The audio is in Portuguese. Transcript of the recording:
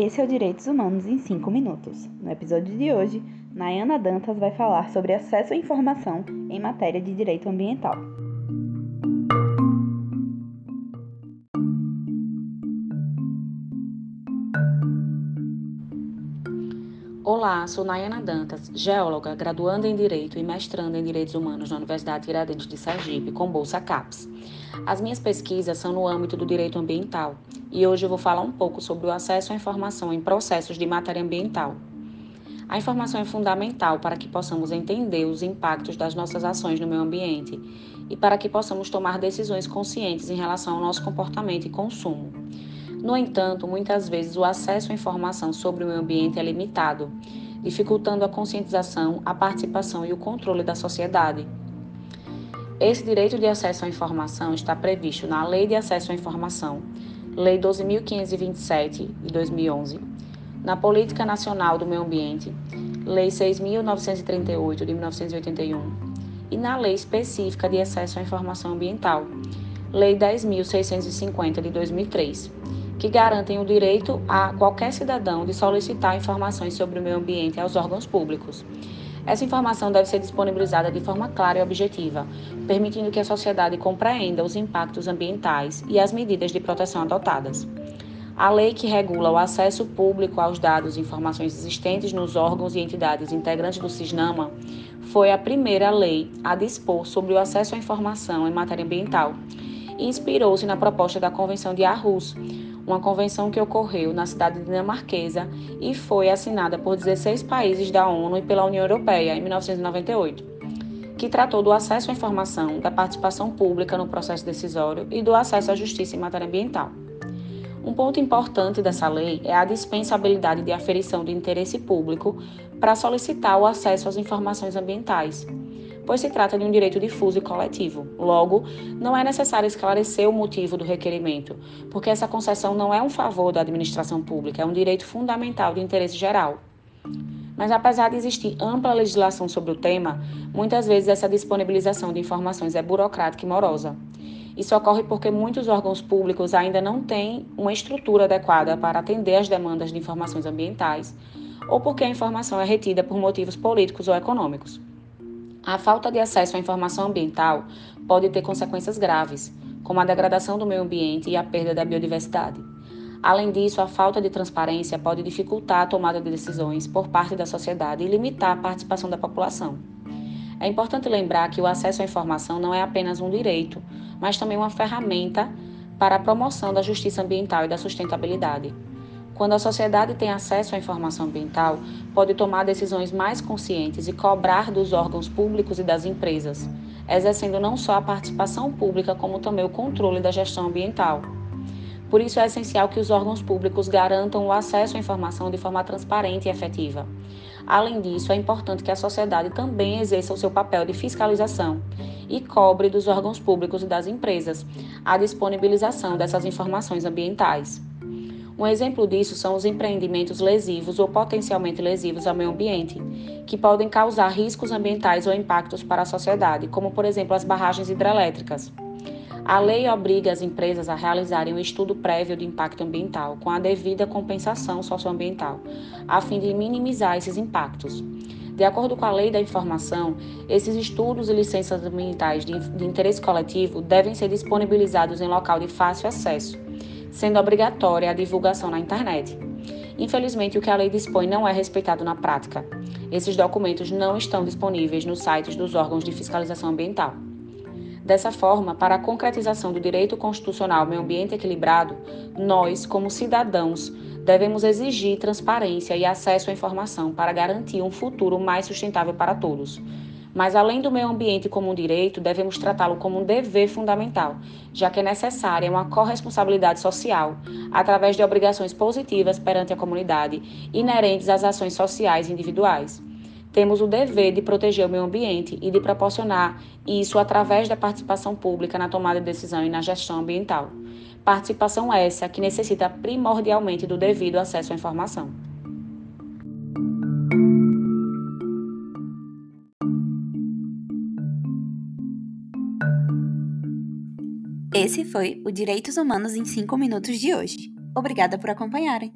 Esse é o Direitos Humanos em 5 minutos. No episódio de hoje, Nayana Dantas vai falar sobre acesso à informação em matéria de direito ambiental. Olá, sou Nayana Dantas, geóloga, graduanda em Direito e mestranda em Direitos Humanos na Universidade Tiradentes de Sergipe, com bolsa CAPES. As minhas pesquisas são no âmbito do direito ambiental e hoje eu vou falar um pouco sobre o acesso à informação em processos de matéria ambiental. A informação é fundamental para que possamos entender os impactos das nossas ações no meio ambiente e para que possamos tomar decisões conscientes em relação ao nosso comportamento e consumo. No entanto, muitas vezes o acesso à informação sobre o meio ambiente é limitado, dificultando a conscientização, a participação e o controle da sociedade. Esse direito de acesso à informação está previsto na Lei de Acesso à Informação, Lei 12.527 de 2011, na Política Nacional do Meio Ambiente, Lei 6.938 de 1981, e na Lei Específica de Acesso à Informação Ambiental, Lei 10.650 de 2003 que garantem o direito a qualquer cidadão de solicitar informações sobre o meio ambiente aos órgãos públicos. Essa informação deve ser disponibilizada de forma clara e objetiva, permitindo que a sociedade compreenda os impactos ambientais e as medidas de proteção adotadas. A lei que regula o acesso público aos dados e informações existentes nos órgãos e entidades integrantes do CISNAMA foi a primeira lei a dispor sobre o acesso à informação em matéria ambiental e inspirou-se na proposta da Convenção de Aarhus, uma convenção que ocorreu na cidade dinamarquesa e foi assinada por 16 países da ONU e pela União Europeia em 1998, que tratou do acesso à informação, da participação pública no processo decisório e do acesso à justiça em matéria ambiental. Um ponto importante dessa lei é a dispensabilidade de aferição de interesse público para solicitar o acesso às informações ambientais pois se trata de um direito difuso e coletivo. Logo, não é necessário esclarecer o motivo do requerimento, porque essa concessão não é um favor da administração pública, é um direito fundamental de interesse geral. Mas apesar de existir ampla legislação sobre o tema, muitas vezes essa disponibilização de informações é burocrática e morosa. Isso ocorre porque muitos órgãos públicos ainda não têm uma estrutura adequada para atender às demandas de informações ambientais, ou porque a informação é retida por motivos políticos ou econômicos. A falta de acesso à informação ambiental pode ter consequências graves, como a degradação do meio ambiente e a perda da biodiversidade. Além disso, a falta de transparência pode dificultar a tomada de decisões por parte da sociedade e limitar a participação da população. É importante lembrar que o acesso à informação não é apenas um direito, mas também uma ferramenta para a promoção da justiça ambiental e da sustentabilidade. Quando a sociedade tem acesso à informação ambiental, pode tomar decisões mais conscientes e cobrar dos órgãos públicos e das empresas, exercendo não só a participação pública, como também o controle da gestão ambiental. Por isso é essencial que os órgãos públicos garantam o acesso à informação de forma transparente e efetiva. Além disso, é importante que a sociedade também exerça o seu papel de fiscalização e cobre dos órgãos públicos e das empresas a disponibilização dessas informações ambientais. Um exemplo disso são os empreendimentos lesivos ou potencialmente lesivos ao meio ambiente, que podem causar riscos ambientais ou impactos para a sociedade, como por exemplo as barragens hidrelétricas. A lei obriga as empresas a realizarem um estudo prévio de impacto ambiental, com a devida compensação socioambiental, a fim de minimizar esses impactos. De acordo com a Lei da Informação, esses estudos e licenças ambientais de, interesse coletivo devem ser disponibilizados em local de fácil acesso sendo obrigatória a divulgação na internet. Infelizmente, o que a lei dispõe não é respeitado na prática. Esses documentos não estão disponíveis nos sites dos órgãos de fiscalização ambiental. Dessa forma, para a concretização do direito constitucional ao meio ambiente equilibrado, nós, como cidadãos, devemos exigir transparência e acesso à informação para garantir um futuro mais sustentável para todos, mas além do meio ambiente como um direito, devemos tratá-lo como um dever fundamental, já que é necessária uma corresponsabilidade social, através de obrigações positivas perante a comunidade, inerentes às ações sociais individuais. Temos o dever de proteger o meio ambiente e de proporcionar isso através da participação pública na tomada de decisão e na gestão ambiental. Participação essa que necessita primordialmente do devido acesso à informação. Esse foi o Direitos Humanos em 5 Minutos de hoje. Obrigada por acompanharem!